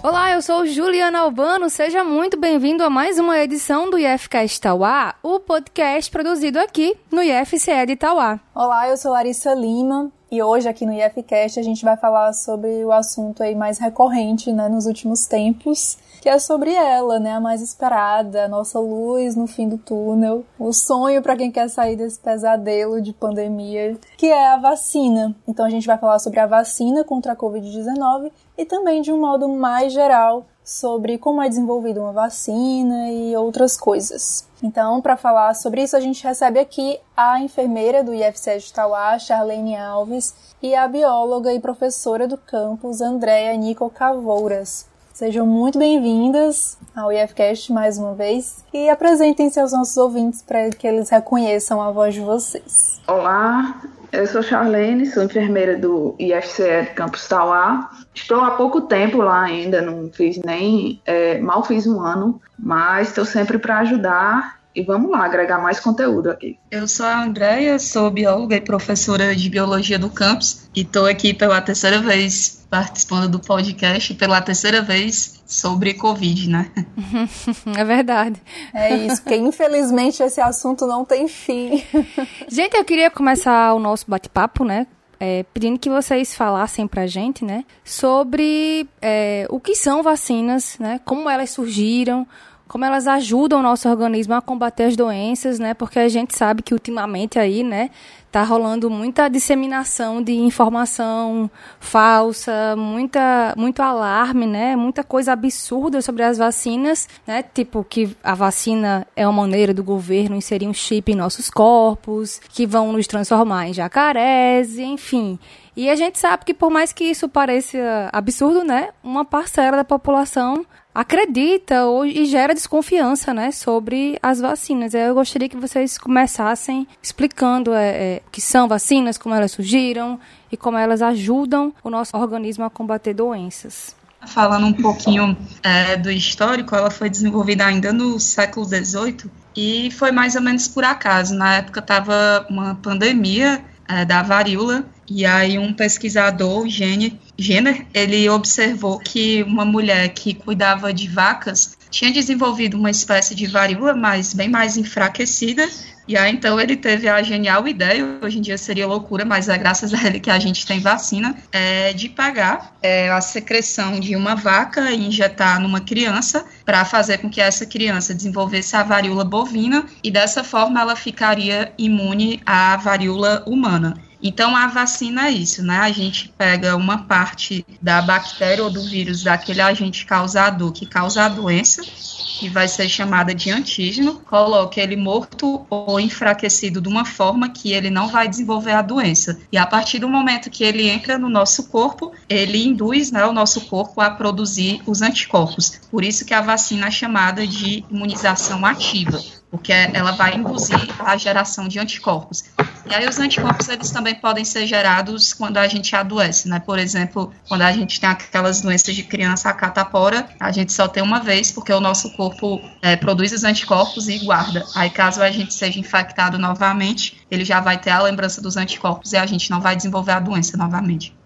Olá, eu sou Juliana Albano. Seja muito bem-vindo a mais uma edição do IFCast Tauá, o podcast produzido aqui no IFCE de Tauá. Olá, eu sou Larissa Lima e hoje aqui no IFCast a gente vai falar sobre o assunto aí mais recorrente, né, nos últimos tempos, que é sobre ela, né, a mais esperada, a nossa luz no fim do túnel, o sonho para quem quer sair desse pesadelo de pandemia, que é a vacina. Então a gente vai falar sobre a vacina contra a COVID-19 e também de um modo mais geral sobre como é desenvolvida uma vacina e outras coisas. Então, para falar sobre isso, a gente recebe aqui a enfermeira do IFC de Tauá, Charlene Alves, e a bióloga e professora do campus, Andréa Nico Cavouras. Sejam muito bem-vindas ao IFCast mais uma vez e apresentem-se aos nossos ouvintes para que eles reconheçam a voz de vocês. Olá, eu sou Charlene, sou enfermeira do IFCE Campus Tauá. Estou há pouco tempo lá ainda, não fiz nem, é, mal fiz um ano, mas estou sempre para ajudar e vamos lá, agregar mais conteúdo aqui. Eu sou a Andréia, sou bióloga e professora de biologia do campus e estou aqui pela terceira vez participando do podcast, pela terceira vez sobre Covid, né? É verdade. É isso, porque infelizmente esse assunto não tem fim. Gente, eu queria começar o nosso bate-papo, né? É, pedindo que vocês falassem pra gente, né, sobre é, o que são vacinas, né, como elas surgiram, como elas ajudam o nosso organismo a combater as doenças, né? Porque a gente sabe que ultimamente aí, né, tá rolando muita disseminação de informação falsa, muita muito alarme, né? Muita coisa absurda sobre as vacinas, né? Tipo que a vacina é uma maneira do governo inserir um chip em nossos corpos, que vão nos transformar em jacarés, enfim. E a gente sabe que por mais que isso pareça absurdo, né? Uma parcela da população acredita ou, e gera desconfiança, né, sobre as vacinas. Eu gostaria que vocês começassem explicando é, é, o que são vacinas, como elas surgiram e como elas ajudam o nosso organismo a combater doenças. Falando um pouquinho é, do histórico, ela foi desenvolvida ainda no século XVIII e foi mais ou menos por acaso. Na época estava uma pandemia é, da varíola e aí um pesquisador, Jenner, ele observou que uma mulher que cuidava de vacas tinha desenvolvido uma espécie de varíola, mas bem mais enfraquecida. E aí então ele teve a genial ideia, hoje em dia seria loucura, mas é graças a ele que a gente tem vacina, é, de pagar é, a secreção de uma vaca e injetar numa criança para fazer com que essa criança desenvolvesse a varíola bovina e dessa forma ela ficaria imune à varíola humana. Então, a vacina é isso, né? A gente pega uma parte da bactéria ou do vírus daquele agente causador que causa a doença, que vai ser chamada de antígeno, coloca ele morto ou enfraquecido de uma forma que ele não vai desenvolver a doença. E a partir do momento que ele entra no nosso corpo, ele induz né, o nosso corpo a produzir os anticorpos. Por isso que a vacina é chamada de imunização ativa porque ela vai induzir a geração de anticorpos. E aí os anticorpos eles também podem ser gerados quando a gente adoece, né? Por exemplo, quando a gente tem aquelas doenças de criança, a catapora, a gente só tem uma vez porque o nosso corpo é, produz os anticorpos e guarda. Aí caso a gente seja infectado novamente, ele já vai ter a lembrança dos anticorpos e a gente não vai desenvolver a doença novamente.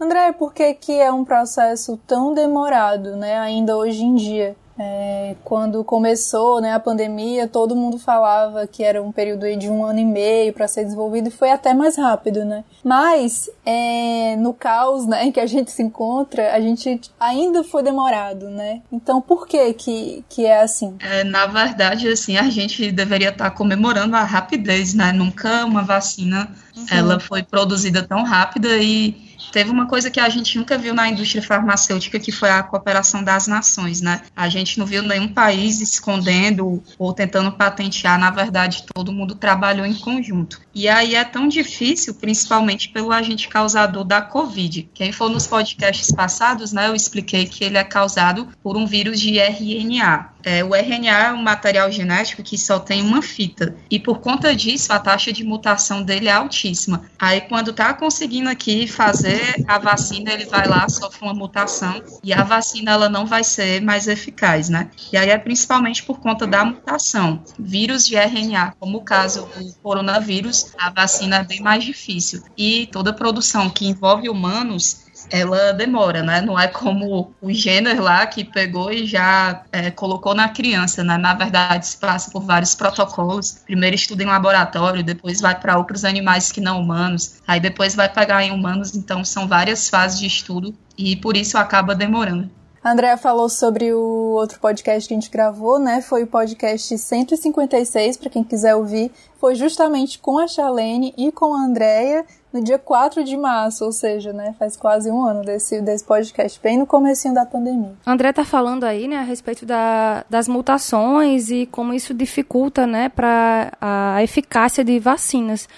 André, por que, que é um processo tão demorado, né, ainda hoje em dia? É, quando começou né, a pandemia, todo mundo falava que era um período de um ano e meio para ser desenvolvido e foi até mais rápido, né? Mas é, no caos né, em que a gente se encontra, a gente ainda foi demorado, né? Então por que que, que é assim? É, na verdade, assim, a gente deveria estar tá comemorando a rapidez, né? Nunca uma vacina uhum. ela foi produzida tão rápida e Teve uma coisa que a gente nunca viu na indústria farmacêutica, que foi a cooperação das nações, né? A gente não viu nenhum país escondendo ou tentando patentear, na verdade, todo mundo trabalhou em conjunto. E aí é tão difícil, principalmente pelo agente causador da Covid. Quem for nos podcasts passados, né, eu expliquei que ele é causado por um vírus de RNA. É, o RNA é um material genético que só tem uma fita. E por conta disso, a taxa de mutação dele é altíssima. Aí, quando tá conseguindo aqui fazer a vacina, ele vai lá, sofre uma mutação, e a vacina ela não vai ser mais eficaz, né? E aí é principalmente por conta da mutação. Vírus de RNA, como o caso do coronavírus, a vacina é bem mais difícil. E toda produção que envolve humanos ela demora, né? Não é como o Jenner lá que pegou e já é, colocou na criança, né? Na verdade, se passa por vários protocolos. Primeiro estuda em laboratório, depois vai para outros animais que não humanos, aí depois vai pegar em humanos. Então, são várias fases de estudo e por isso acaba demorando. A Andrea falou sobre o outro podcast que a gente gravou, né? Foi o podcast 156, para quem quiser ouvir. Foi justamente com a Charlene e com a Andrea no dia 4 de março, ou seja, né, faz quase um ano desse, desse podcast, bem no comecinho da pandemia. André tá falando aí, né, a respeito da, das mutações e como isso dificulta, né, para a eficácia de vacinas.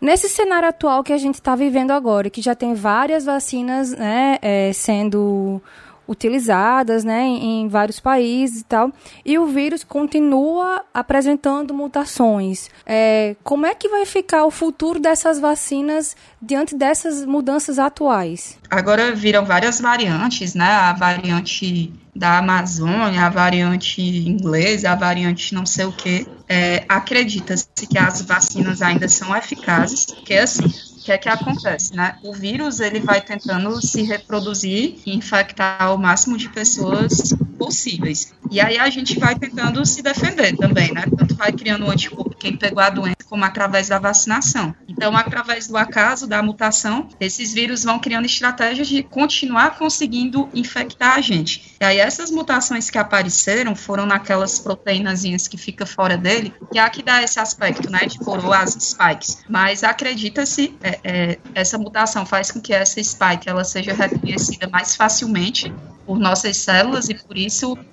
Nesse cenário atual que a gente está vivendo agora, que já tem várias vacinas, né, é, sendo utilizadas né, em, vários países e tal, e o vírus continua apresentando mutações. É, como é que vai ficar o futuro dessas vacinas diante dessas mudanças atuais? Agora viram várias variantes, né? A variante da Amazônia, a variante inglesa, a variante não sei o que. É, Acredita-se que as vacinas ainda são eficazes, porque assim, o que é que acontece, né? O vírus ele vai tentando se reproduzir e infectar o máximo de pessoas possíveis. E aí a gente vai tentando se defender também, né? Tanto vai criando um anticorpo quem pegou a doença, como através da vacinação. Então, através do acaso, da mutação, esses vírus vão criando estratégias de continuar conseguindo infectar a gente. E aí essas mutações que apareceram foram naquelas proteínas que fica fora dele, que é a que dá esse aspecto, né, de coroas spikes. Mas acredita-se, é, é, essa mutação faz com que essa spike ela seja reconhecida mais facilmente por nossas células e por isso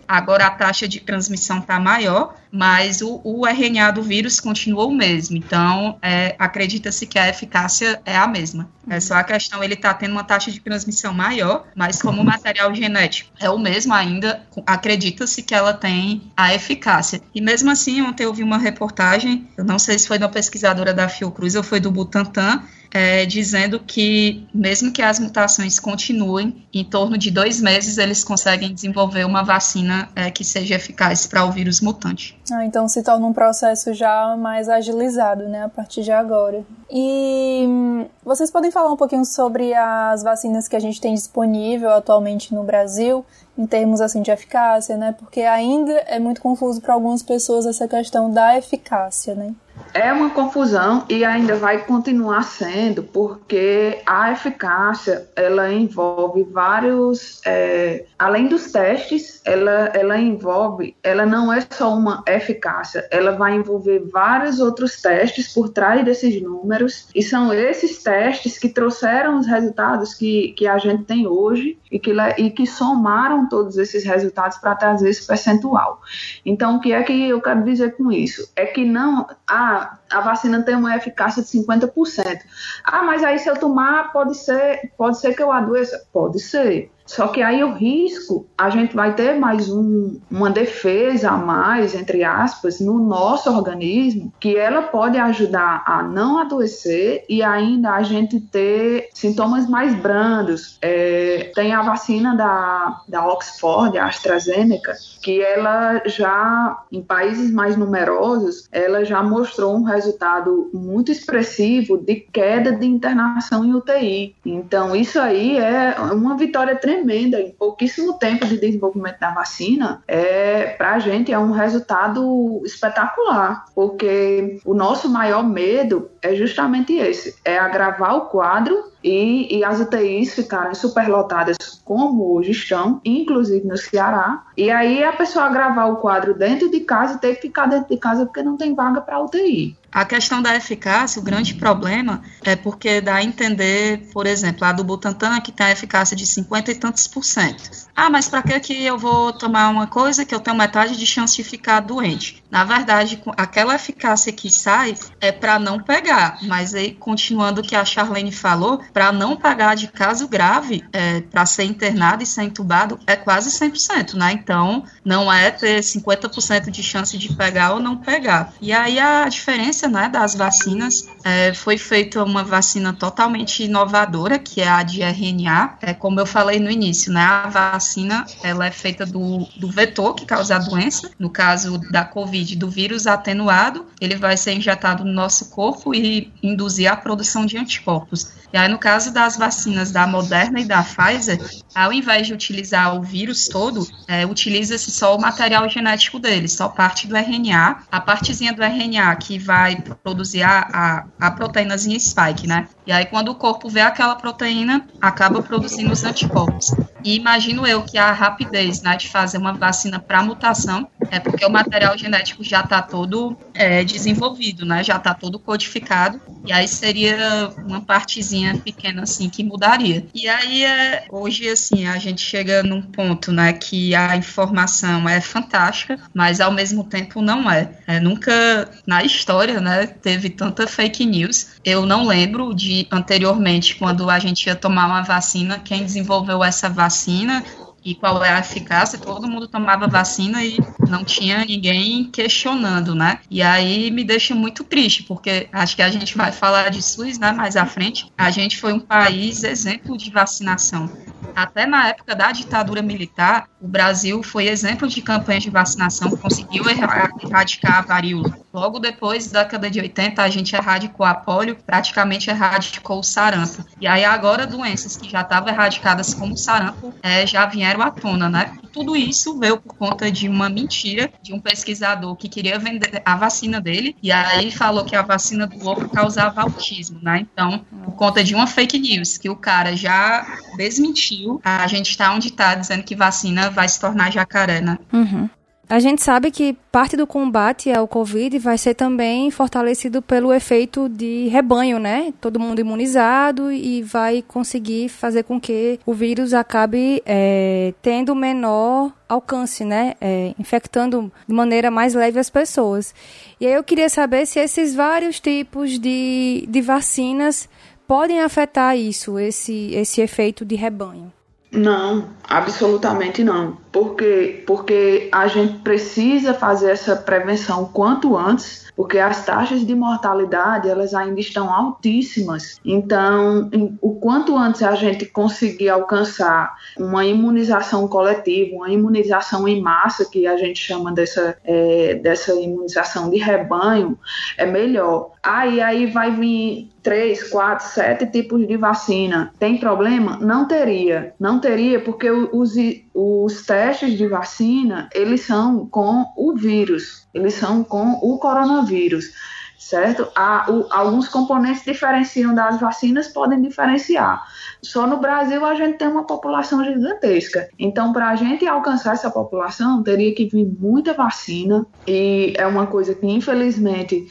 agora a taxa de transmissão está maior, mas o, o, RNA do vírus continua o mesmo. Então, é, acredita-se que a eficácia é a mesma. É só a questão, ele está tendo uma taxa de transmissão maior, mas como o material genético é o mesmo ainda, acredita-se que ela tem a eficácia. E mesmo assim, ontem eu vi uma reportagem, eu não sei se foi da pesquisadora da Fiocruz ou foi do Butantan, é, dizendo que, mesmo que as mutações continuem, em torno de dois meses eles conseguem desenvolver uma vacina é, que seja eficaz para o vírus mutante. Ah, então se torna um processo já mais agilizado, né, a partir de agora. E hum, vocês podem falar um pouquinho sobre as vacinas que a gente tem disponível atualmente no Brasil, em termos assim de eficácia, né? Porque ainda é muito confuso para algumas pessoas essa questão da eficácia, né? É uma confusão e ainda vai continuar sendo, porque a eficácia ela envolve vários, é, além dos testes, ela, ela envolve, ela não é só uma eficácia, ela vai envolver vários outros testes por trás desses números, e são esses testes que trouxeram os resultados que, que a gente tem hoje e que, e que somaram todos esses resultados para trazer esse percentual. Então, o que é que eu quero dizer com isso? É que não. Ah, a vacina tem uma eficácia de 50%. Ah, mas aí se eu tomar, pode ser, pode ser que eu adoeça? Pode ser. Só que aí o risco, a gente vai ter mais um, uma defesa a mais, entre aspas, no nosso organismo, que ela pode ajudar a não adoecer e ainda a gente ter sintomas mais brandos. É, tem a vacina da, da Oxford, a AstraZeneca, que ela já, em países mais numerosos, ela já mostrou um resultado muito expressivo de queda de internação em UTI. Então, isso aí é uma vitória tremenda tremenda em pouquíssimo tempo de desenvolvimento da vacina, é, para a gente é um resultado espetacular, porque o nosso maior medo é justamente esse, é agravar o quadro e, e, as UTIs ficarem superlotadas como hoje estão, inclusive no Ceará, e aí a pessoa agravar o quadro dentro de casa e ter que ficar dentro de casa porque não tem vaga para UTI. A questão da eficácia, o grande problema é porque dá a entender, por exemplo, a do Butantan que tem a eficácia de 50 e tantos por cento. Ah, mas para que que eu vou tomar uma coisa que eu tenho metade de chance de ficar doente? Na verdade, aquela eficácia que sai é para não pegar, mas aí continuando o que a Charlene falou, para não pagar de caso grave, é, para ser internado e ser entubado, é quase 100%, né? Então, não é ter 50% de chance de pegar ou não pegar. E aí a diferença, né, das vacinas, é, foi feita uma vacina totalmente inovadora, que é a de RNA. É como eu falei no início, né? A vacina, ela é feita do, do vetor que causa a doença, no caso da COVID, do vírus atenuado, ele vai ser injetado no nosso corpo e induzir a produção de anticorpos. E aí, no caso das vacinas da Moderna e da Pfizer, ao invés de utilizar o vírus todo, é, utiliza-se só o material genético dele, só parte do RNA, a partezinha do RNA que vai produzir a, a, a proteínazinha spike, né? E aí, quando o corpo vê aquela proteína, acaba produzindo os anticorpos. E imagino eu que a rapidez né, de fazer uma vacina para mutação é porque o material genético já está todo é, desenvolvido, né? Já está todo codificado. E aí seria uma partezinha pequena assim que mudaria. E aí é, hoje assim a gente chega num ponto, né, que a informação é fantástica, mas ao mesmo tempo não é. é nunca na história, né, teve tanta fake news. Eu não lembro de anteriormente quando a gente ia tomar uma vacina, quem desenvolveu essa vacina e qual é a eficácia, todo mundo tomava vacina e não tinha ninguém questionando, né? E aí me deixa muito triste, porque acho que a gente vai falar de SUS, né, mais à frente. A gente foi um país exemplo de vacinação. Até na época da ditadura militar, o Brasil foi exemplo de campanha de vacinação, conseguiu erradicar a varíola. Logo depois, da década de 80, a gente erradicou a polio, praticamente erradicou o sarampo. E aí agora doenças que já estavam erradicadas como o sarampo é, já vieram à tona, né? Tudo isso veio por conta de uma mentira de um pesquisador que queria vender a vacina dele e aí falou que a vacina do louco causava autismo, né? Então, por conta de uma fake news que o cara já desmentiu, a gente está onde está dizendo que vacina vai se tornar jacaré, né? Uhum. A gente sabe que parte do combate ao Covid vai ser também fortalecido pelo efeito de rebanho, né? Todo mundo imunizado e vai conseguir fazer com que o vírus acabe é, tendo menor alcance, né? É, infectando de maneira mais leve as pessoas. E aí eu queria saber se esses vários tipos de, de vacinas podem afetar isso, esse, esse efeito de rebanho. Não, absolutamente não. Por quê? Porque a gente precisa fazer essa prevenção quanto antes, porque as taxas de mortalidade elas ainda estão altíssimas. Então, o quanto antes a gente conseguir alcançar uma imunização coletiva, uma imunização em massa, que a gente chama dessa, é, dessa imunização de rebanho, é melhor. Aí, aí vai vir três, quatro, sete tipos de vacina. Tem problema? Não teria. Não teria porque os, os testes de vacina, eles são com o vírus, eles são com o coronavírus certo? Há, o, alguns componentes diferenciam das vacinas, podem diferenciar. Só no Brasil a gente tem uma população gigantesca. Então, para a gente alcançar essa população, teria que vir muita vacina, e é uma coisa que, infelizmente,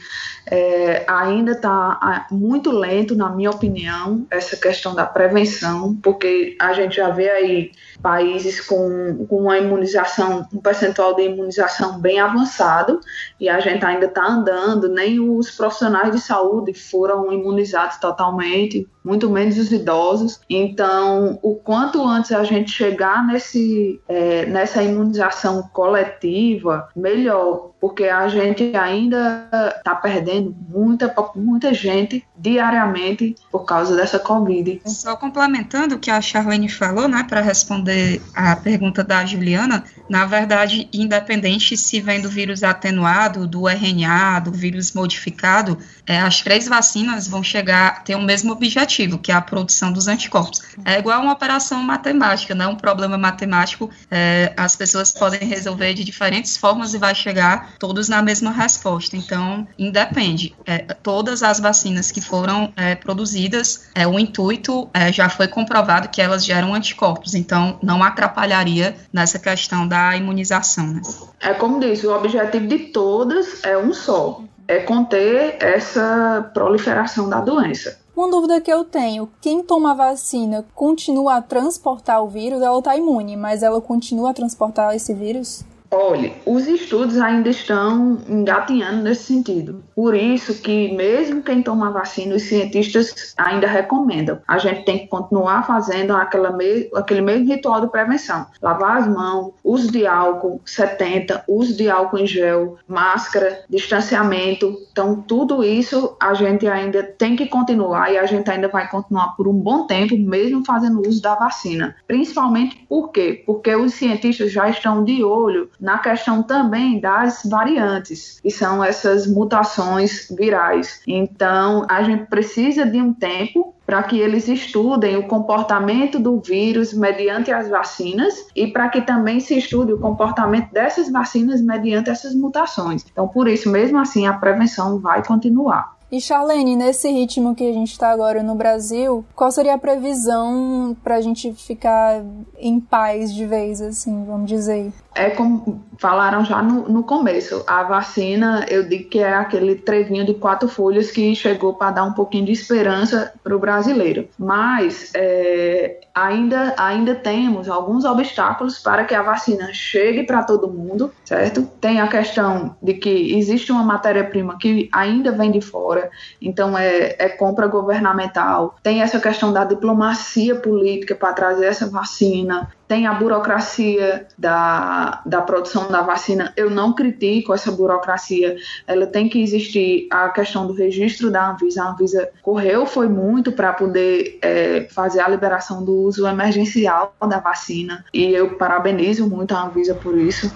é, ainda está muito lento, na minha opinião, essa questão da prevenção, porque a gente já vê aí países com, com uma imunização, um percentual de imunização bem avançado, e a gente ainda está andando, nem os profissionais de saúde foram imunizados totalmente, muito menos os idosos. Então, o quanto antes a gente chegar nesse, é, nessa imunização coletiva, melhor, porque a gente ainda está perdendo muita, muita gente diariamente por causa dessa Covid. Só complementando o que a Charlene falou, né, para responder a pergunta da Juliana, na verdade, independente se vem do vírus atenuado, do RNA, do vírus modificado, é, as três vacinas vão chegar ter o mesmo objetivo, que é a produção dos anticorpos. É igual uma operação matemática, né? Um problema matemático, é, as pessoas podem resolver de diferentes formas e vai chegar todos na mesma resposta. Então, independe. É, todas as vacinas que foram é, produzidas, é, o intuito é, já foi comprovado que elas geram anticorpos. Então, não atrapalharia nessa questão da imunização. Né? É como diz, o objetivo de todas é um só é conter essa proliferação da doença. Uma dúvida que eu tenho: quem toma vacina continua a transportar o vírus? Ela está imune, mas ela continua a transportar esse vírus? Olha, os estudos ainda estão engatinhando nesse sentido. Por isso que mesmo quem toma vacina, os cientistas ainda recomendam. A gente tem que continuar fazendo aquela me aquele mesmo ritual de prevenção. Lavar as mãos, uso de álcool 70, uso de álcool em gel, máscara, distanciamento. Então, tudo isso a gente ainda tem que continuar e a gente ainda vai continuar por um bom tempo, mesmo fazendo uso da vacina. Principalmente por quê? Porque os cientistas já estão de olho na questão também das variantes, que são essas mutações virais. Então, a gente precisa de um tempo para que eles estudem o comportamento do vírus mediante as vacinas e para que também se estude o comportamento dessas vacinas mediante essas mutações. Então, por isso, mesmo assim, a prevenção vai continuar. E Charlene, nesse ritmo que a gente está agora no Brasil, qual seria a previsão para a gente ficar em paz de vez, assim, vamos dizer? É como falaram já no, no começo, a vacina, eu digo que é aquele trevinho de quatro folhas que chegou para dar um pouquinho de esperança para o brasileiro. Mas é, ainda, ainda temos alguns obstáculos para que a vacina chegue para todo mundo, certo? Tem a questão de que existe uma matéria-prima que ainda vem de fora, então é, é compra governamental. Tem essa questão da diplomacia política para trazer essa vacina tem a burocracia da, da produção da vacina. Eu não critico essa burocracia, ela tem que existir. A questão do registro da Anvisa, a Anvisa correu, foi muito para poder é, fazer a liberação do uso emergencial da vacina, e eu parabenizo muito a Anvisa por isso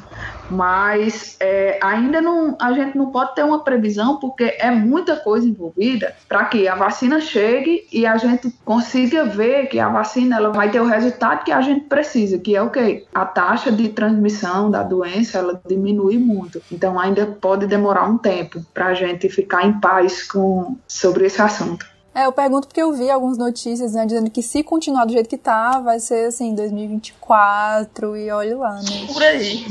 mas é, ainda não, a gente não pode ter uma previsão porque é muita coisa envolvida para que a vacina chegue e a gente consiga ver que a vacina ela vai ter o resultado que a gente precisa, que é o quê? A taxa de transmissão da doença ela diminui muito. Então ainda pode demorar um tempo para a gente ficar em paz com sobre esse assunto. É, eu pergunto porque eu vi algumas notícias né, dizendo que se continuar do jeito que tá, vai ser assim, 2024 e olha lá, né? Por aí.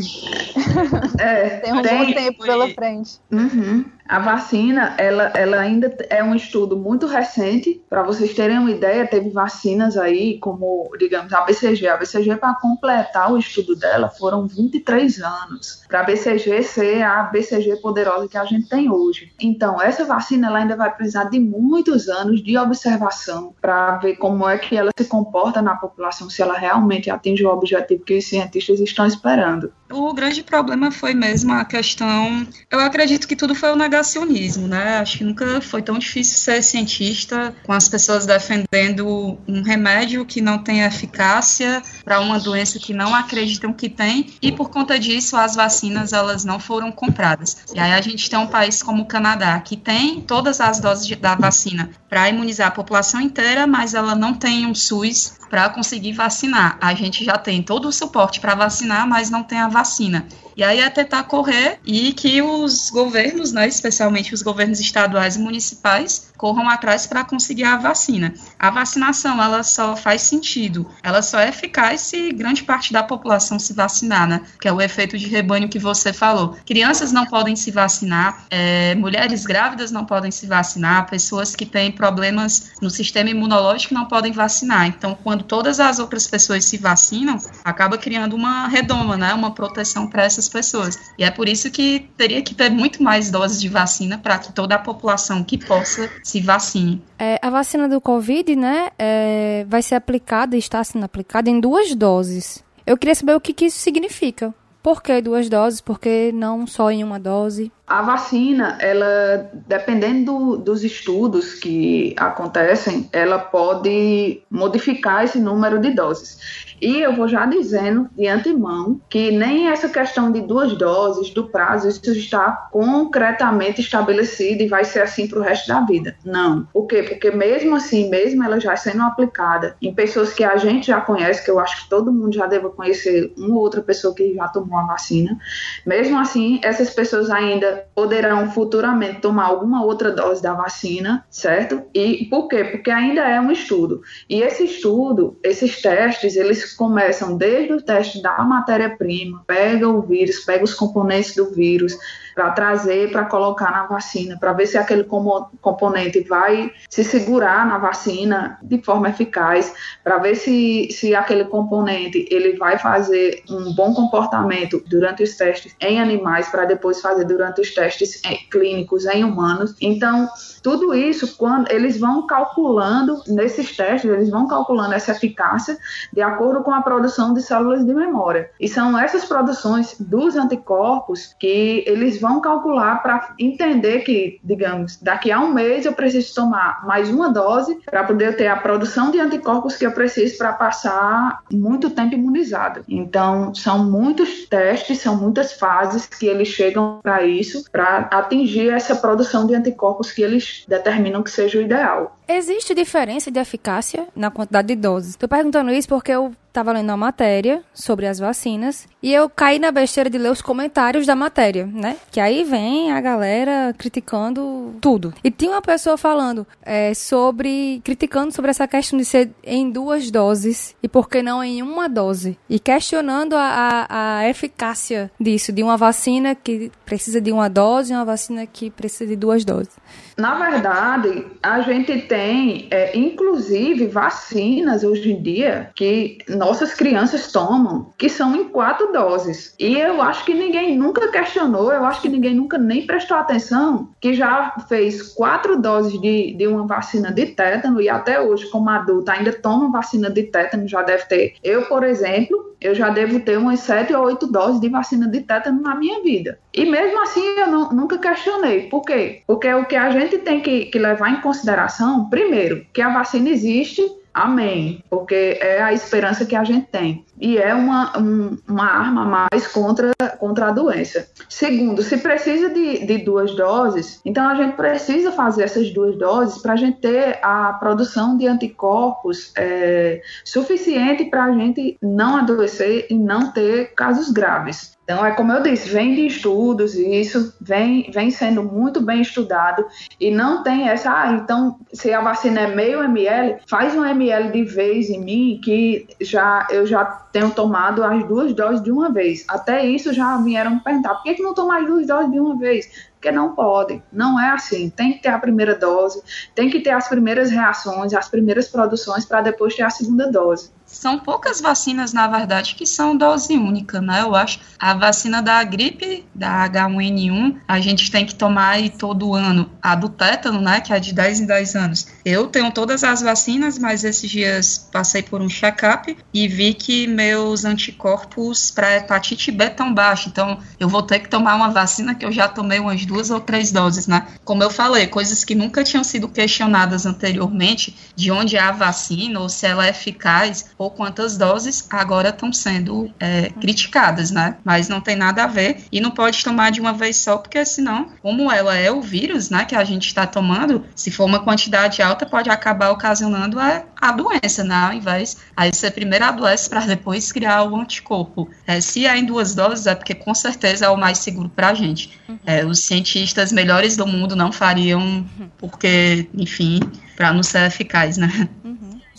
é, tem um tem, bom tempo pela frente. Uhum. A vacina, ela, ela ainda é um estudo muito recente. Para vocês terem uma ideia, teve vacinas aí, como, digamos, a BCG. A BCG, para completar o estudo dela, foram 23 anos. Para a BCG ser a BCG poderosa que a gente tem hoje. Então, essa vacina, ela ainda vai precisar de muitos anos de observação para ver como é que ela se comporta na população, se ela realmente atinge o objetivo que os cientistas estão esperando. O grande problema foi mesmo a questão. Eu acredito que tudo foi o negacionismo, né? Acho que nunca foi tão difícil ser cientista com as pessoas defendendo um remédio que não tem eficácia para uma doença que não acreditam que tem e por conta disso as vacinas elas não foram compradas. E aí a gente tem um país como o Canadá que tem todas as doses de, da vacina para imunizar a população inteira, mas ela não tem um SUS para conseguir vacinar. A gente já tem todo o suporte para vacinar, mas não tem a vacina. E aí é tentar correr e que os governos, né, especialmente os governos estaduais e municipais, corram atrás para conseguir a vacina. A vacinação, ela só faz sentido, ela só é eficaz se grande parte da população se vacinar, né? Que é o efeito de rebanho que você falou. Crianças não podem se vacinar, é, mulheres grávidas não podem se vacinar, pessoas que têm problemas no sistema imunológico não podem vacinar. Então, quando todas as outras pessoas se vacinam, acaba criando uma redoma, né? Uma proteção para essas pessoas. E é por isso que teria que ter muito mais doses de vacina para que toda a população que possa se vacine. É, a vacina do Covid, né, é, vai ser aplicada, está sendo aplicada em duas doses. Eu queria saber o que, que isso significa. Por que duas doses? Por que não só em uma dose? A vacina, ela, dependendo do, dos estudos que acontecem, ela pode modificar esse número de doses. E eu vou já dizendo de antemão que nem essa questão de duas doses, do prazo, isso está concretamente estabelecido e vai ser assim para o resto da vida. Não. Por quê? Porque mesmo assim, mesmo ela já sendo aplicada em pessoas que a gente já conhece, que eu acho que todo mundo já deve conhecer uma ou outra pessoa que já tomou a vacina, mesmo assim, essas pessoas ainda poderão futuramente tomar alguma outra dose da vacina, certo? E por quê? Porque ainda é um estudo. E esse estudo, esses testes, eles começam desde o teste da matéria-prima, pega o vírus, pega os componentes do vírus, para trazer, para colocar na vacina, para ver se aquele componente vai se segurar na vacina de forma eficaz, para ver se, se aquele componente ele vai fazer um bom comportamento durante os testes em animais, para depois fazer durante os testes clínicos em humanos. Então, tudo isso, quando eles vão calculando nesses testes, eles vão calculando essa eficácia de acordo com a produção de células de memória. E são essas produções dos anticorpos que eles vão calcular para entender que, digamos, daqui a um mês eu preciso tomar mais uma dose para poder ter a produção de anticorpos que eu preciso para passar muito tempo imunizado. Então, são muitos testes, são muitas fases que eles chegam para isso, para atingir essa produção de anticorpos que eles determinam que seja o ideal. Existe diferença de eficácia na quantidade de doses? Estou perguntando isso porque eu estava lendo uma matéria sobre as vacinas e eu caí na besteira de ler os comentários da matéria, né? Que aí vem a galera criticando tudo. E tinha uma pessoa falando é, sobre. criticando sobre essa questão de ser em duas doses e por que não em uma dose. E questionando a, a, a eficácia disso, de uma vacina que precisa de uma dose e uma vacina que precisa de duas doses. Na verdade, a gente tem, é, inclusive, vacinas hoje em dia que nossas crianças tomam, que são em quatro doses. E eu acho que ninguém nunca questionou, eu acho que ninguém nunca nem prestou atenção, que já fez quatro doses de, de uma vacina de tétano e até hoje, como adulta, ainda toma vacina de tétano, já deve ter. Eu, por exemplo, eu já devo ter umas sete ou oito doses de vacina de tétano na minha vida. E mesmo assim eu não, nunca questionei. Por quê? Porque o que a gente tem que, que levar em consideração, primeiro, que a vacina existe Amém, porque é a esperança que a gente tem e é uma, um, uma arma mais contra, contra a doença. Segundo, se precisa de, de duas doses, então a gente precisa fazer essas duas doses para a gente ter a produção de anticorpos é, suficiente para a gente não adoecer e não ter casos graves. Então, é como eu disse, vem de estudos e isso vem, vem sendo muito bem estudado e não tem essa, ah, então, se a vacina é meio ml, faz um ml de vez em mim que já eu já tenho tomado as duas doses de uma vez. Até isso já vieram me perguntar, por que, que não toma as duas doses de uma vez? Porque não pode, não é assim. Tem que ter a primeira dose, tem que ter as primeiras reações, as primeiras produções para depois ter a segunda dose são poucas vacinas, na verdade, que são dose única, né? Eu acho a vacina da gripe, da H1N1, a gente tem que tomar aí todo ano. A do tétano, né? Que é de 10 em 10 anos. Eu tenho todas as vacinas, mas esses dias passei por um check-up e vi que meus anticorpos para hepatite B estão baixos. Então, eu vou ter que tomar uma vacina que eu já tomei umas duas ou três doses, né? Como eu falei, coisas que nunca tinham sido questionadas anteriormente, de onde é a vacina ou se ela é eficaz ou quantas doses agora estão sendo é, criticadas, né? Mas não tem nada a ver e não pode tomar de uma vez só, porque senão, como ela é o vírus, né, que a gente está tomando, se for uma quantidade alta, pode acabar ocasionando a, a doença, né? Ao invés, aí você primeiro adoece para depois criar o anticorpo. É, se é em duas doses, é porque com certeza é o mais seguro para a gente. Uhum. É, os cientistas melhores do mundo não fariam, porque, enfim, para não ser eficaz, né?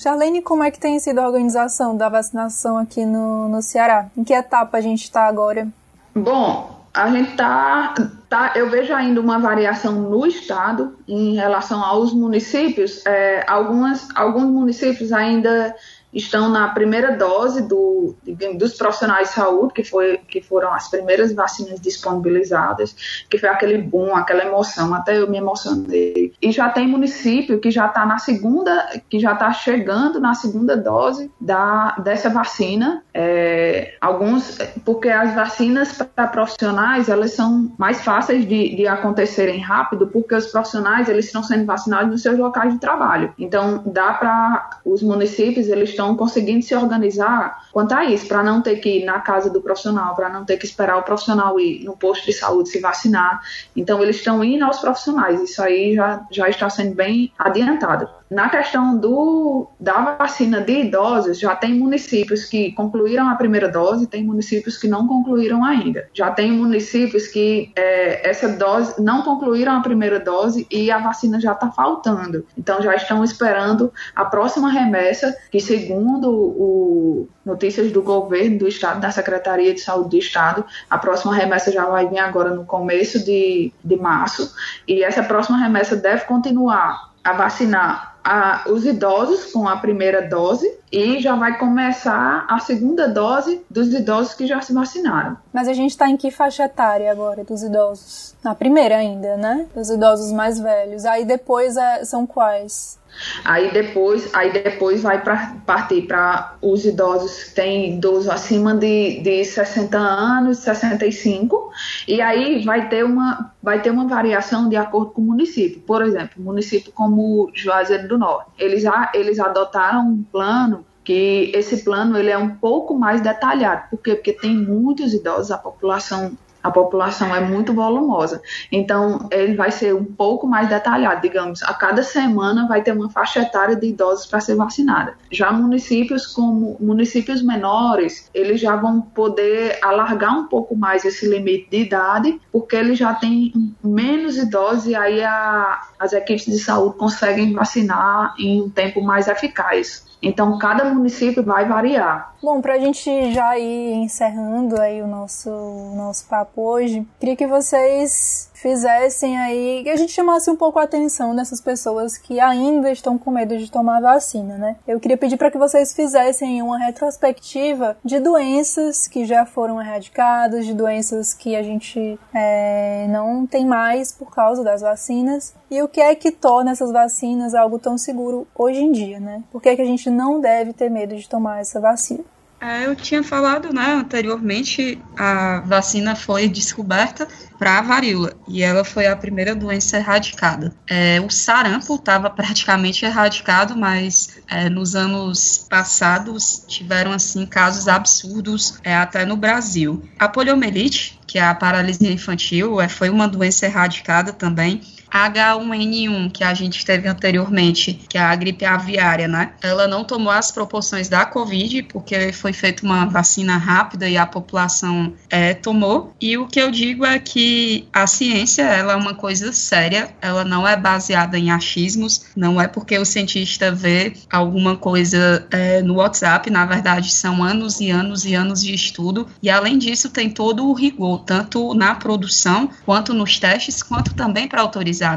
Charlene, como é que tem sido a organização da vacinação aqui no, no Ceará? Em que etapa a gente está agora? Bom, a gente tá, tá, eu vejo ainda uma variação no estado em relação aos municípios. É, algumas, alguns municípios ainda estão na primeira dose do, dos profissionais de saúde, que, foi, que foram as primeiras vacinas disponibilizadas, que foi aquele boom, aquela emoção, até eu me emocionei. E já tem município que já está na segunda, que já está chegando na segunda dose da, dessa vacina. É, alguns, porque as vacinas para profissionais, elas são mais fáceis de, de acontecerem rápido, porque os profissionais, eles estão sendo vacinados nos seus locais de trabalho. Então, dá para os municípios, eles estão estão conseguindo se organizar quanto a isso, para não ter que ir na casa do profissional, para não ter que esperar o profissional ir no posto de saúde se vacinar. Então, eles estão indo aos profissionais, isso aí já, já está sendo bem adiantado. Na questão do, da vacina de idosos, já tem municípios que concluíram a primeira dose, tem municípios que não concluíram ainda. Já tem municípios que é, essa dose não concluíram a primeira dose e a vacina já está faltando. Então já estão esperando a próxima remessa, que segundo o notícias do governo do estado, da Secretaria de Saúde do estado, a próxima remessa já vai vir agora no começo de, de março e essa próxima remessa deve continuar a vacinar a, os idosos com a primeira dose e já vai começar a segunda dose dos idosos que já se vacinaram. Mas a gente está em que faixa etária agora dos idosos? Na primeira ainda, né? Dos idosos mais velhos. Aí depois é, são quais? Aí depois, aí depois vai pra, partir para os idosos que têm idoso acima de, de 60 anos, 65, e aí vai ter, uma, vai ter uma variação de acordo com o município. Por exemplo, município como Juazeiro do Norte, eles, eles adotaram um plano que esse plano ele é um pouco mais detalhado. Por quê? Porque tem muitos idosos, a população a população é muito volumosa. Então, ele vai ser um pouco mais detalhado, digamos, a cada semana vai ter uma faixa etária de idosos para ser vacinada. Já municípios como municípios menores, eles já vão poder alargar um pouco mais esse limite de idade, porque eles já têm menos idosos e aí a, as equipes de saúde conseguem vacinar em um tempo mais eficaz. Então, cada município vai variar. Bom, para a gente já ir encerrando aí o nosso, nosso papo hoje, queria que vocês fizessem aí, que a gente chamasse um pouco a atenção dessas pessoas que ainda estão com medo de tomar vacina, né? Eu queria pedir para que vocês fizessem uma retrospectiva de doenças que já foram erradicadas, de doenças que a gente é, não tem mais por causa das vacinas, e o que é que torna essas vacinas algo tão seguro hoje em dia, né? Por que, é que a gente não deve ter medo de tomar essa vacina? É, eu tinha falado, né, anteriormente, a vacina foi descoberta para a varíola e ela foi a primeira doença erradicada. É, o sarampo estava praticamente erradicado, mas é, nos anos passados tiveram assim casos absurdos é, até no Brasil. A poliomielite, que é a paralisia infantil, é, foi uma doença erradicada também H1N1 que a gente teve anteriormente, que é a gripe aviária, né? Ela não tomou as proporções da Covid, porque foi feita uma vacina rápida e a população é, tomou. E o que eu digo é que a ciência ela é uma coisa séria, ela não é baseada em achismos, não é porque o cientista vê alguma coisa é, no WhatsApp, na verdade são anos e anos e anos de estudo. E além disso, tem todo o rigor, tanto na produção, quanto nos testes, quanto também para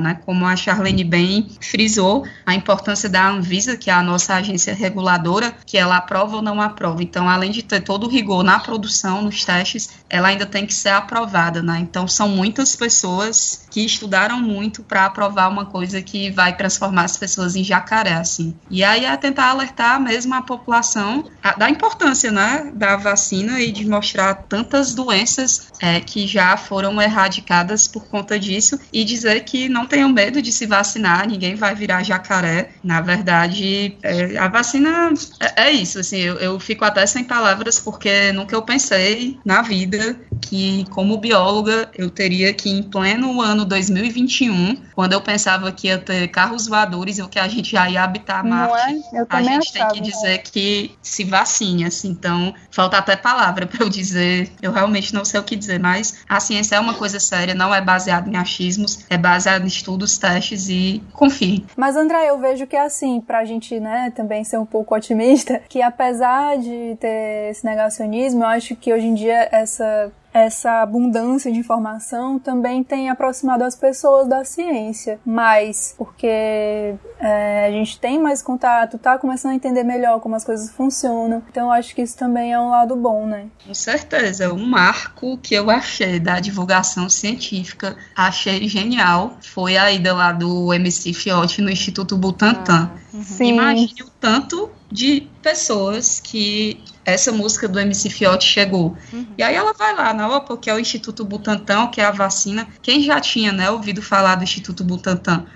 né? Como a Charlene bem frisou, a importância da Anvisa, que é a nossa agência reguladora, que ela aprova ou não aprova. Então, além de ter todo o rigor na produção, nos testes, ela ainda tem que ser aprovada, né? Então, são muitas pessoas que estudaram muito para aprovar uma coisa que vai transformar as pessoas em jacaré, assim. E aí é tentar alertar mesmo a população da importância, né, da vacina e de mostrar tantas doenças é, que já foram erradicadas por conta disso e dizer que não tenham medo de se vacinar, ninguém vai virar jacaré. Na verdade, é, a vacina é, é isso, assim, eu, eu, fico até sem palavras porque nunca eu pensei na vida que, como bióloga, eu teria que, em pleno ano 2021, quando eu pensava que ia ter carros voadores ou que a gente já ia habitar Marte, é? a gente achava, tem que dizer que se vacine, assim, então falta até palavra para eu dizer, eu realmente não sei o que dizer, mas a ciência é uma coisa séria, não é baseada em achismos, é baseada estudos, testes e confie. Mas André, eu vejo que é assim, pra gente, né, também ser um pouco otimista, que apesar de ter esse negacionismo, eu acho que hoje em dia essa essa abundância de informação também tem aproximado as pessoas da ciência mais, porque é, a gente tem mais contato, tá começando a entender melhor como as coisas funcionam. Então eu acho que isso também é um lado bom, né? Com certeza. Um marco que eu achei da divulgação científica, achei genial, foi a ida lá do MC Fiote no Instituto Butantan. Ah, uhum. Imagine o tanto de pessoas que essa música do MC Fiote chegou. Uhum. E aí ela vai lá na OPA, que é o Instituto Butantan, que é a vacina. Quem já tinha né, ouvido falar do Instituto Butantan?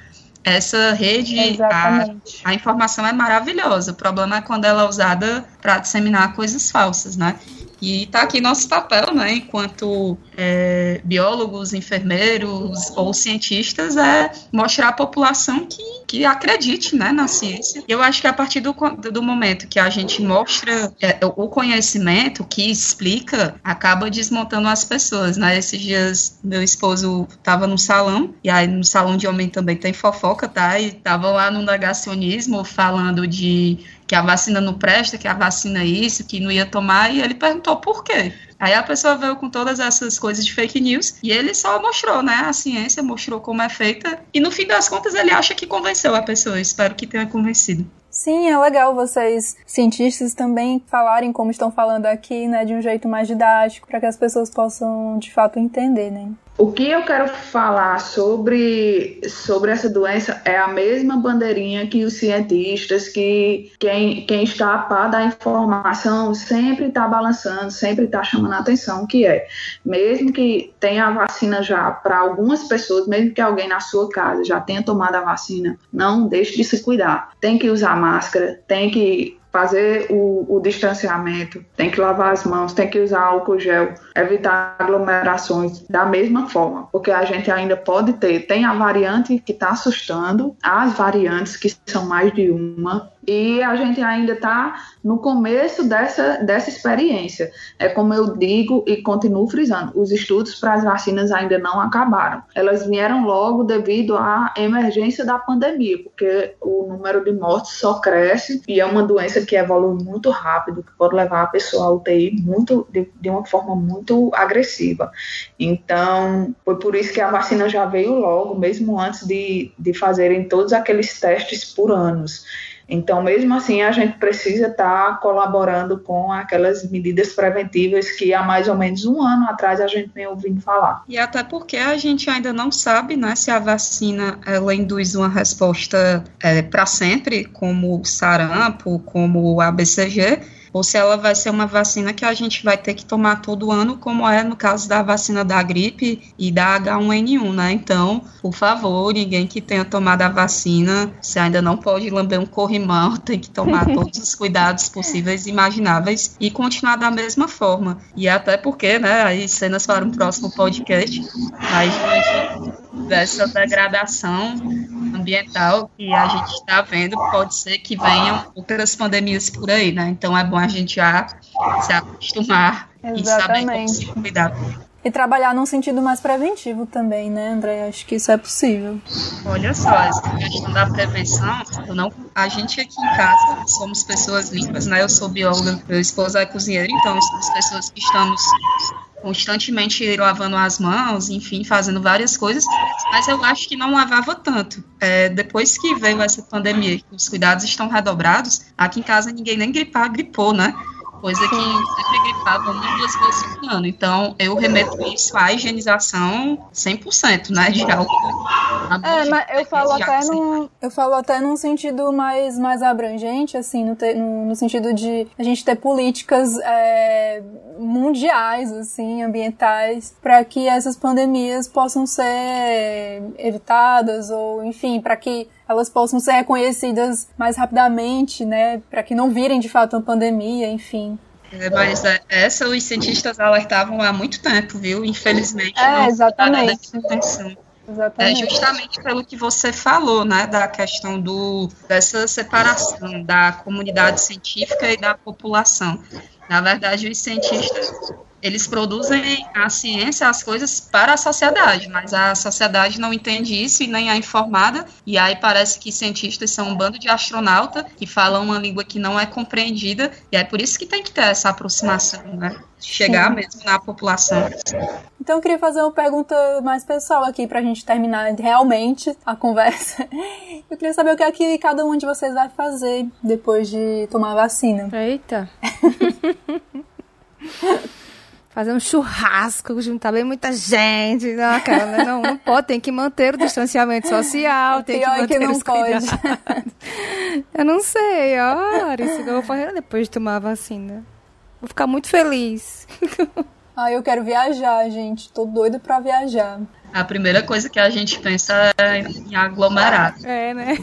Essa rede, a, a, informação é maravilhosa. O problema é quando ela é usada para disseminar coisas falsas, né? E está aqui nosso papel, né, enquanto é, biólogos, enfermeiros ou cientistas, é mostrar à população que que acredite né, na ciência. Eu acho que a partir do, do momento que a gente mostra é, o conhecimento que explica, acaba desmontando as pessoas. Né? Esses dias, meu esposo estava no salão, e aí no salão de homem também tem fofoca, tá? E tava lá no negacionismo falando de que a vacina não presta, que a vacina é isso, que não ia tomar, e ele perguntou por quê. Aí a pessoa veio com todas essas coisas de fake news e ele só mostrou, né? A ciência mostrou como é feita e no fim das contas ele acha que convenceu a pessoa. Espero que tenha convencido. Sim, é legal vocês, cientistas, também falarem como estão falando aqui, né, de um jeito mais didático, para que as pessoas possam de fato entender, né? O que eu quero falar sobre, sobre essa doença é a mesma bandeirinha que os cientistas, que quem, quem está a par da informação sempre está balançando, sempre está chamando a atenção, que é, mesmo que tenha a vacina já para algumas pessoas, mesmo que alguém na sua casa já tenha tomado a vacina, não deixe de se cuidar. Tem que usar máscara, tem que fazer o, o, distanciamento, tem que lavar as mãos, tem que usar álcool gel, evitar aglomerações da mesma forma, porque a gente ainda pode ter, tem a variante que está assustando, as variantes que são mais de uma, e a gente ainda está no começo dessa, dessa experiência. É como eu digo e continuo frisando: os estudos para as vacinas ainda não acabaram. Elas vieram logo devido à emergência da pandemia, porque o número de mortes só cresce e é uma doença que evolui muito rápido, que pode levar a pessoa a UTI muito, de, de uma forma muito agressiva. Então, foi por isso que a vacina já veio logo, mesmo antes de, de fazerem todos aqueles testes por anos. Então, mesmo assim, a gente precisa estar tá colaborando com aquelas medidas preventivas que há mais ou menos um ano atrás a gente vem ouvindo falar. E até porque a gente ainda não sabe né, se a vacina ela induz uma resposta é, para sempre, como o sarampo, como o ABCG, ou se ela vai ser uma vacina que a gente vai ter que tomar todo ano, como é no caso da vacina da gripe e da H1N1, né? Então, por favor, ninguém que tenha tomado a vacina, se ainda não pode lamber um corrimão, tem que tomar todos os cuidados possíveis e imagináveis e continuar da mesma forma. E até porque, né, aí cenas para um próximo podcast, mas dessa degradação ambiental que a gente está vendo, pode ser que venham outras pandemias por aí, né? Então é bom a gente já se acostumar Exatamente. e saber como se cuidar. E trabalhar num sentido mais preventivo também, né, André? Acho que isso é possível. Olha só, essa questão da prevenção, não, a gente aqui em casa somos pessoas limpas, né? Eu sou bióloga, meu esposo é cozinheiro, então somos pessoas que estamos constantemente lavando as mãos, enfim, fazendo várias coisas, mas eu acho que não lavava tanto. É, depois que veio essa pandemia, os cuidados estão redobrados, aqui em casa ninguém nem gripar, gripou, né? Coisa que sempre gripava uma duas vezes por ano. Então, eu remeto isso à higienização 100%, né, de. É, mas eu falo até num, eu falo até num sentido mais, mais abrangente, assim, no, te, no, no sentido de a gente ter políticas é, mundiais, assim, ambientais, para que essas pandemias possam ser evitadas ou, enfim, para que elas possam ser reconhecidas mais rapidamente, né, para que não virem de fato uma pandemia, enfim. É, mas é, essa os cientistas alertavam há muito tempo, viu? Infelizmente, é, não exatamente. atenção. Exatamente. É justamente pelo que você falou, né, da questão do, dessa separação da comunidade científica e da população. Na verdade, os cientistas eles produzem a ciência, as coisas para a sociedade, mas a sociedade não entende isso e nem é informada, e aí parece que cientistas são um bando de astronauta que falam uma língua que não é compreendida, e é por isso que tem que ter essa aproximação, né? Chegar Sim. mesmo na população. Então eu queria fazer uma pergunta mais pessoal aqui para a gente terminar realmente a conversa. Eu queria saber o que é que cada um de vocês vai fazer depois de tomar a vacina. Eita! fazer um churrasco, juntar bem muita gente. Não, cara, né? não, não pode, tem que manter o distanciamento social, tem Pior que manter que não os pode. Eu não sei, ó, isso que eu vou fazer depois de tomar a vacina. Vou ficar muito feliz. Ah, eu quero viajar, gente. Tô doida pra viajar. A primeira coisa que a gente pensa é em aglomerar. É, né?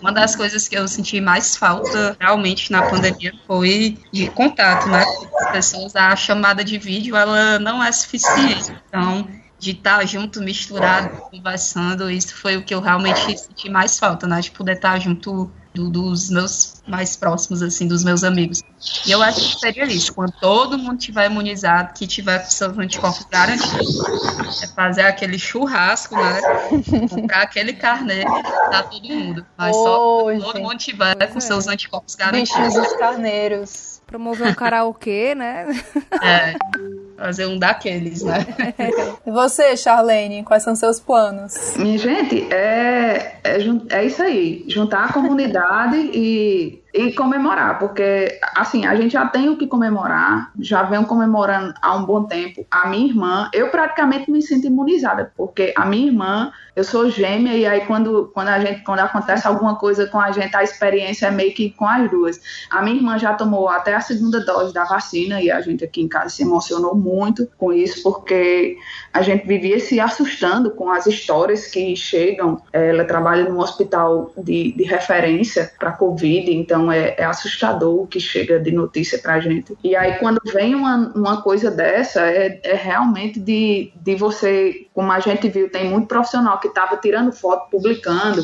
Uma das coisas que eu senti mais falta realmente na pandemia foi de contato, né? As pessoas, a chamada de vídeo, ela não é suficiente. Então, de estar junto, misturado, conversando. Isso foi o que eu realmente senti mais falta, né? De poder estar junto do, dos meus mais próximos, assim, dos meus amigos. E eu acho que seria isso, quando todo mundo tiver imunizado, que tiver com seus anticorpos garantidos, é fazer aquele churrasco, né? Comprar aquele carneiro pra todo mundo. Mas oh, só quando todo mundo tiver com seus anticorpos garantidos. Bichos os carneiros. Promover um karaokê, né? É, fazer um daqueles, né? E você, Charlene, quais são seus planos? Minha gente, é, é, é isso aí. Juntar a comunidade e e comemorar, porque assim, a gente já tem o que comemorar, já venho comemorando há um bom tempo. A minha irmã, eu praticamente me sinto imunizada, porque a minha irmã, eu sou gêmea e aí quando, quando a gente quando acontece alguma coisa com a gente, a experiência é meio que com as duas. A minha irmã já tomou até a segunda dose da vacina e a gente aqui em casa se emocionou muito com isso, porque a gente vivia se assustando com as histórias que chegam. Ela trabalha num hospital de, de referência para Covid, então é, é, assustador o que chega de notícia para a gente. E aí, quando vem uma, uma coisa dessa, é, é realmente de, de você, como a gente viu, tem muito profissional que estava tirando foto, publicando.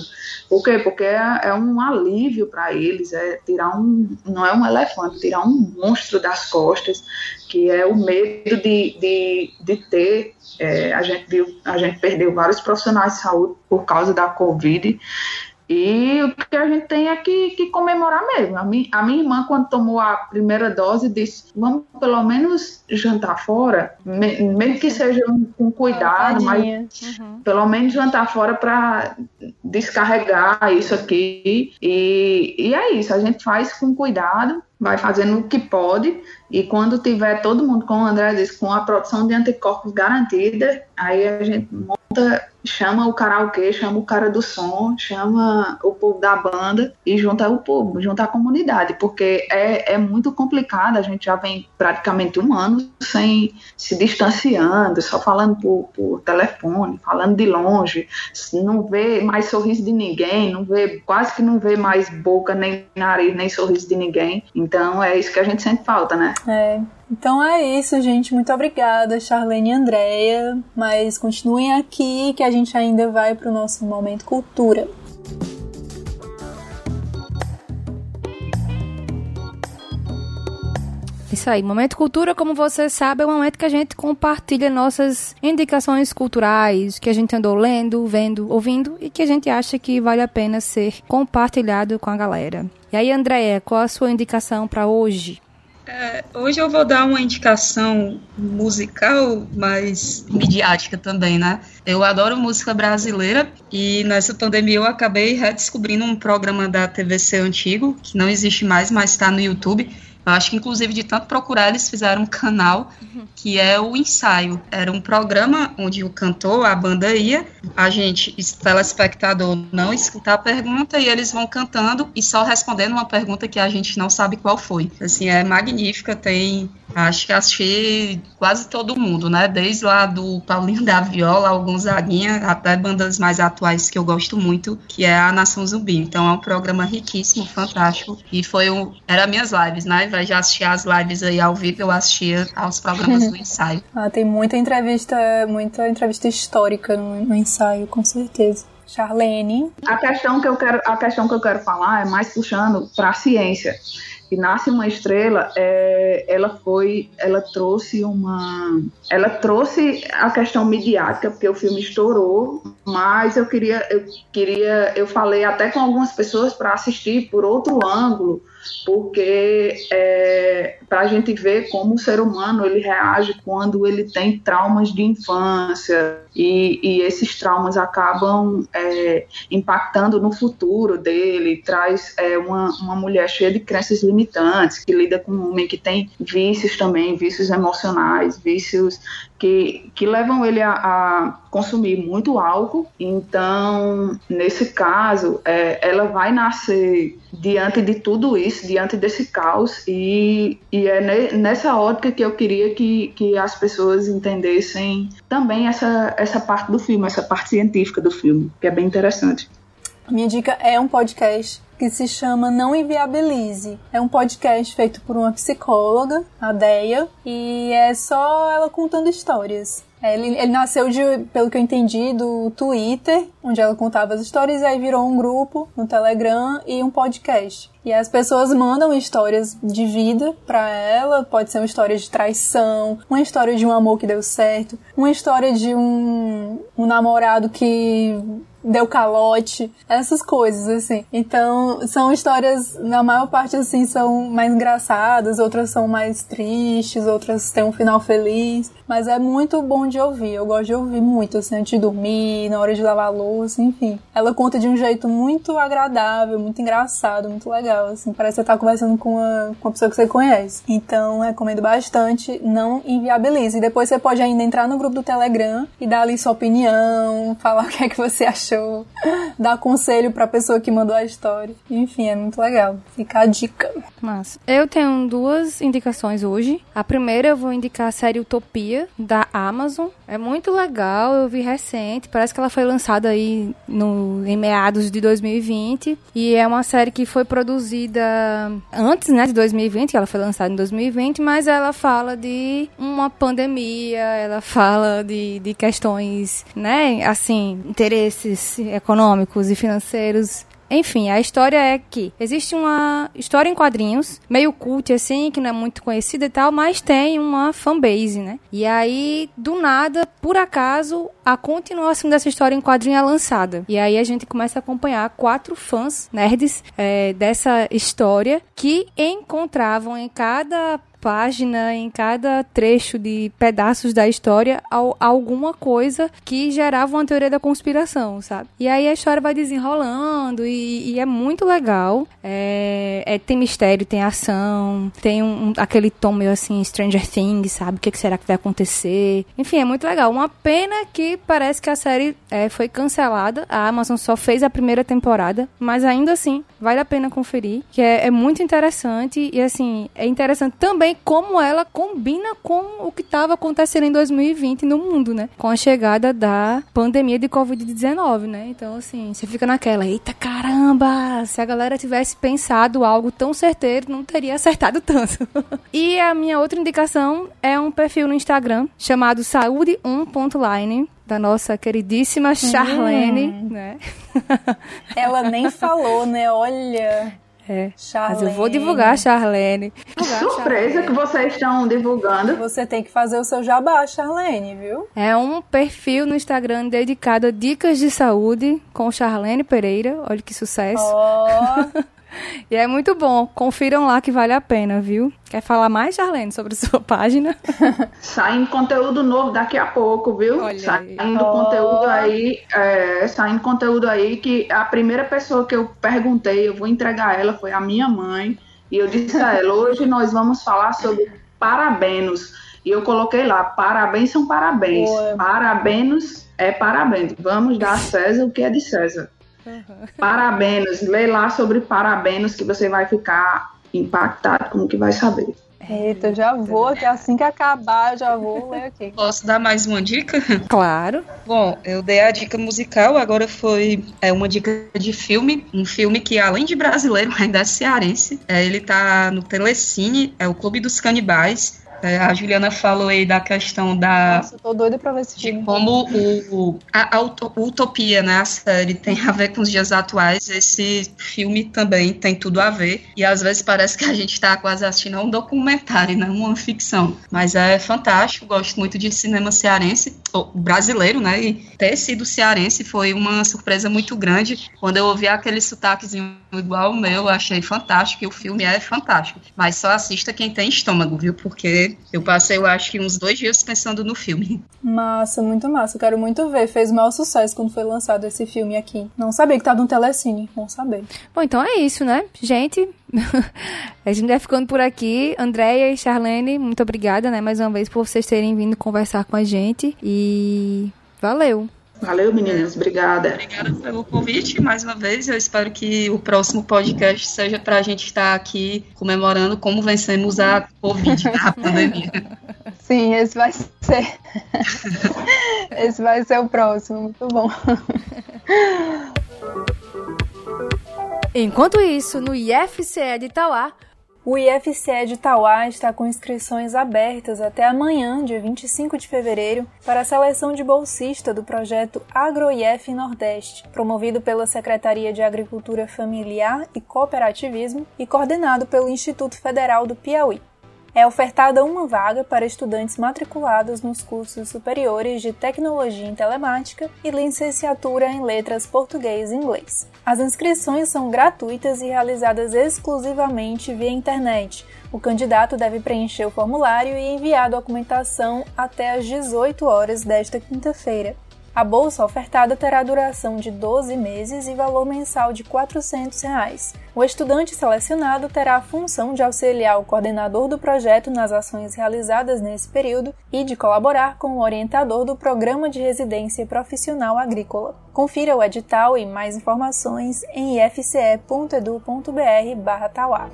Por quê? Porque é, é um alívio para eles, é tirar um, não é um elefante, tirar um monstro das costas, que é o medo de, de, de ter é, a gente viu, a gente perdeu vários profissionais de saúde por causa da Covid. E o que a gente tem é que, que comemorar mesmo. A, mi, a minha irmã, quando tomou a primeira dose, disse: vamos pelo menos jantar fora, me, mesmo que seja com cuidado, mas uhum. pelo menos jantar fora para descarregar isso aqui. E, e é isso, a gente faz com cuidado vai fazendo o que pode e quando tiver todo mundo, como o André disse, com a produção de anticorpos garantida, aí a gente monta, chama o karaokê, chama o cara do som, chama o povo da banda e junta o povo, junta a comunidade, porque é, é muito complicado, a gente já vem praticamente um ano sem se distanciando, só falando por, por telefone, falando de longe, não vê mais sorriso de ninguém, não vê, quase que não vê mais boca, nem nariz, nem sorriso de ninguém. Então é isso que a gente sente falta, né? É. Então é isso, gente. Muito obrigada, Charlene e Andréia. Mas continuem aqui que a gente ainda vai para o nosso momento cultura. Isso aí, Momento Cultura, como você sabe, é um momento que a gente compartilha nossas indicações culturais, que a gente andou lendo, vendo, ouvindo e que a gente acha que vale a pena ser compartilhado com a galera. E aí, Andréia, qual a sua indicação para hoje? É, hoje eu vou dar uma indicação musical, mas midiática também, né? Eu adoro música brasileira e nessa pandemia eu acabei redescobrindo um programa da TVC antigo, que não existe mais, mas está no YouTube, eu acho que, inclusive, de tanto procurar, eles fizeram um canal que é o ensaio. Era um programa onde o cantor, a banda ia, a gente, telespectador, não escutar a pergunta e eles vão cantando e só respondendo uma pergunta que a gente não sabe qual foi. Assim, é magnífica, tem Acho que assisti quase todo mundo, né? Desde lá do Paulinho da Viola, alguns Zaguinha, até bandas mais atuais que eu gosto muito, que é a Nação Zumbi. Então é um programa riquíssimo, fantástico. E foi um. Era minhas lives, né? Invés de assistir as lives aí ao vivo, eu assistia aos programas do ensaio. ah, tem muita entrevista, muita entrevista histórica no, no ensaio, com certeza. Charlene. A questão que eu quero, a questão que eu quero falar é mais puxando para a ciência que nasce uma estrela, é, ela foi, ela trouxe uma, ela trouxe a questão midiática porque o filme estourou, mas eu queria, eu queria, eu falei até com algumas pessoas para assistir por outro ângulo porque é, para a gente ver como o ser humano ele reage quando ele tem traumas de infância. E, e esses traumas acabam é, impactando no futuro dele, traz é, uma, uma mulher cheia de crenças limitantes, que lida com um homem que tem vícios também, vícios emocionais, vícios que, que levam ele a, a, consumir muito álcool. Então, nesse caso, é, ela vai nascer diante de tudo isso, diante desse caos, e, e é ne, nessa ótica que eu queria que, que as pessoas entendessem também essa, essa parte do filme, essa parte científica do filme, que é bem interessante. Minha dica é um podcast que se chama Não Inviabilize. É um podcast feito por uma psicóloga, a Deia, e é só ela contando histórias. Ele, ele nasceu, de, pelo que eu entendi, do Twitter, onde ela contava as histórias, e aí virou um grupo no Telegram e um podcast. E as pessoas mandam histórias de vida para ela, pode ser uma história de traição, uma história de um amor que deu certo, uma história de um, um namorado que deu calote, essas coisas, assim. Então, são histórias, na maior parte, assim, são mais engraçadas, outras são mais tristes, outras têm um final feliz. Mas é muito bom de ouvir. Eu gosto de ouvir muito, assim, antes de dormir, na hora de lavar a louça, enfim. Ela conta de um jeito muito agradável, muito engraçado, muito legal, assim. Parece que você tá conversando com uma, com uma pessoa que você conhece. Então, recomendo bastante. Não inviabilize. E depois você pode ainda entrar no grupo do Telegram e dar ali sua opinião, falar o que é que você achou, dar conselho pra pessoa que mandou a história. Enfim, é muito legal. Fica a dica. Mas eu tenho duas indicações hoje. A primeira eu vou indicar a série Utopia da Amazon. É muito legal, eu vi recente. Parece que ela foi lançada aí no, em meados de 2020. E é uma série que foi produzida antes né, de 2020, ela foi lançada em 2020, mas ela fala de uma pandemia, ela fala de, de questões, né, assim, interesses econômicos e financeiros enfim, a história é que existe uma história em quadrinhos, meio cult assim, que não é muito conhecida e tal, mas tem uma fanbase, né? E aí, do nada, por acaso, a continuação dessa história em quadrinho é lançada. E aí a gente começa a acompanhar quatro fãs nerds é, dessa história que encontravam em cada página, em cada trecho de pedaços da história, alguma coisa que gerava uma teoria da conspiração, sabe? E aí a história vai desenrolando e, e é muito legal. É, é, tem mistério, tem ação, tem um, um, aquele tom meio assim, Stranger Things, sabe? O que, que, será que vai acontecer? Enfim, é muito legal. Uma pena que parece que a série é, foi cancelada. A Amazon só fez a primeira temporada, mas ainda assim, vale a pena conferir, que é, é muito interessante e assim, é interessante também também como ela combina com o que estava acontecendo em 2020 no mundo, né? Com a chegada da pandemia de Covid-19, né? Então, assim, você fica naquela, eita caramba, se a galera tivesse pensado algo tão certeiro, não teria acertado tanto. e a minha outra indicação é um perfil no Instagram chamado saúde1.line da nossa queridíssima Charlene, hum. né? Ela nem falou, né? Olha. É. Charlene. Mas eu vou divulgar a Charlene. Divulgar Surpresa Charlene. que vocês estão divulgando. Você tem que fazer o seu jabá, Charlene, viu? É um perfil no Instagram dedicado a dicas de saúde com Charlene Pereira. Olha que sucesso. Oh. E é muito bom. Confiram lá que vale a pena, viu? Quer falar mais, Charlene, sobre a sua página? Saindo conteúdo novo daqui a pouco, viu? Olha saindo aí. conteúdo aí, é, saindo conteúdo aí que a primeira pessoa que eu perguntei, eu vou entregar ela, foi a minha mãe. E eu disse a ela, hoje nós vamos falar sobre parabenos. E eu coloquei lá, parabéns são parabéns. Boa. Parabéns é parabéns. Vamos dar a César o que é de César. Parabéns, lê lá sobre parabéns que você vai ficar impactado como que vai saber. Eita, já vou, que assim que acabar, já vou ler aqui. Posso dar mais uma dica? Claro. Bom, eu dei a dica musical, agora foi é, uma dica de filme. Um filme que, além de brasileiro, ainda é cearense. É, ele tá no Telecine, é o Clube dos Canibais. É, a Juliana falou aí da questão da. Nossa, tô doida pra ver esse filme. De como o, a, a Utopia, né, a série, tem a ver com os dias atuais. Esse filme também tem tudo a ver. E às vezes parece que a gente tá quase assistindo a um documentário, não uma ficção. Mas é fantástico, gosto muito de cinema cearense, ou brasileiro, né? E ter sido cearense foi uma surpresa muito grande. Quando eu ouvi aquele sotaquezinho igual o meu, achei fantástico. E o filme é fantástico. Mas só assista quem tem estômago, viu? Porque eu passei, eu acho que uns dois dias pensando no filme. Massa, muito massa. Eu quero muito ver. Fez o maior sucesso quando foi lançado esse filme aqui. Não sabia que tá no Telecine. Não saber. Bom, então é isso, né? Gente, a gente vai ficando por aqui. Andréia e Charlene, muito obrigada, né? Mais uma vez por vocês terem vindo conversar com a gente. E valeu! Valeu, meninas. Obrigada. Obrigada pelo convite mais uma vez. Eu espero que o próximo podcast seja para a gente estar aqui comemorando como vencemos a Covid, a pandemia. Sim, esse vai ser. esse vai ser o próximo. Muito bom. Enquanto isso, no IFCE de Itauá, O IFCE de Tauá está com inscrições abertas até amanhã, dia 25 de fevereiro, para a seleção de bolsista do projeto AgroIF Nordeste, promovido pela Secretaria de Agricultura Familiar e Cooperativismo e coordenado pelo Instituto Federal do Piauí é ofertada uma vaga para estudantes matriculados nos cursos superiores de Tecnologia em Telemática e licenciatura em Letras Português e Inglês. As inscrições são gratuitas e realizadas exclusivamente via internet. O candidato deve preencher o formulário e enviar a documentação até às 18 horas desta quinta-feira. A bolsa ofertada terá duração de 12 meses e valor mensal de 400 reais. O estudante selecionado terá a função de auxiliar o coordenador do projeto nas ações realizadas nesse período e de colaborar com o orientador do Programa de Residência Profissional Agrícola. Confira o edital e mais informações em ifce.edu.br/tauá.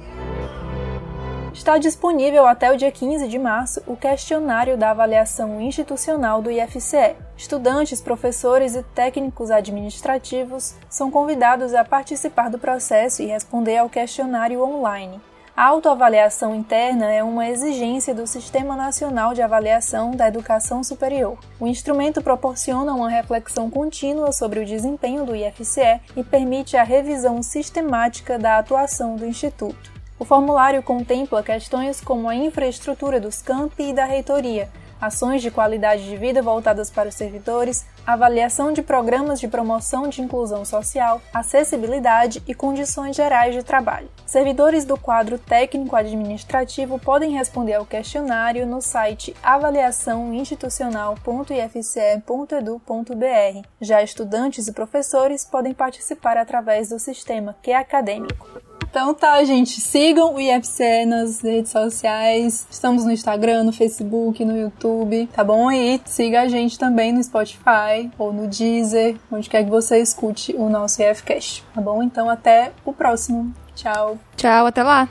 Está disponível até o dia 15 de março o questionário da avaliação institucional do IFCE. Estudantes, professores e técnicos administrativos são convidados a participar do processo e responder ao questionário online. A autoavaliação interna é uma exigência do Sistema Nacional de Avaliação da Educação Superior. O instrumento proporciona uma reflexão contínua sobre o desempenho do IFCE e permite a revisão sistemática da atuação do Instituto. O formulário contempla questões como a infraestrutura dos campi e da reitoria, ações de qualidade de vida voltadas para os servidores, avaliação de programas de promoção de inclusão social, acessibilidade e condições gerais de trabalho. Servidores do quadro técnico-administrativo podem responder ao questionário no site avaliaçãoinstitucional.ifce.edu.br. Já estudantes e professores podem participar através do sistema que é acadêmico. Então tá, gente, sigam o IFCE nas redes sociais. Estamos no Instagram, no Facebook, no YouTube, tá bom? E siga a gente também no Spotify ou no Deezer, onde quer que você escute o nosso IFCast, tá bom? Então até o próximo. Tchau. Tchau, até lá.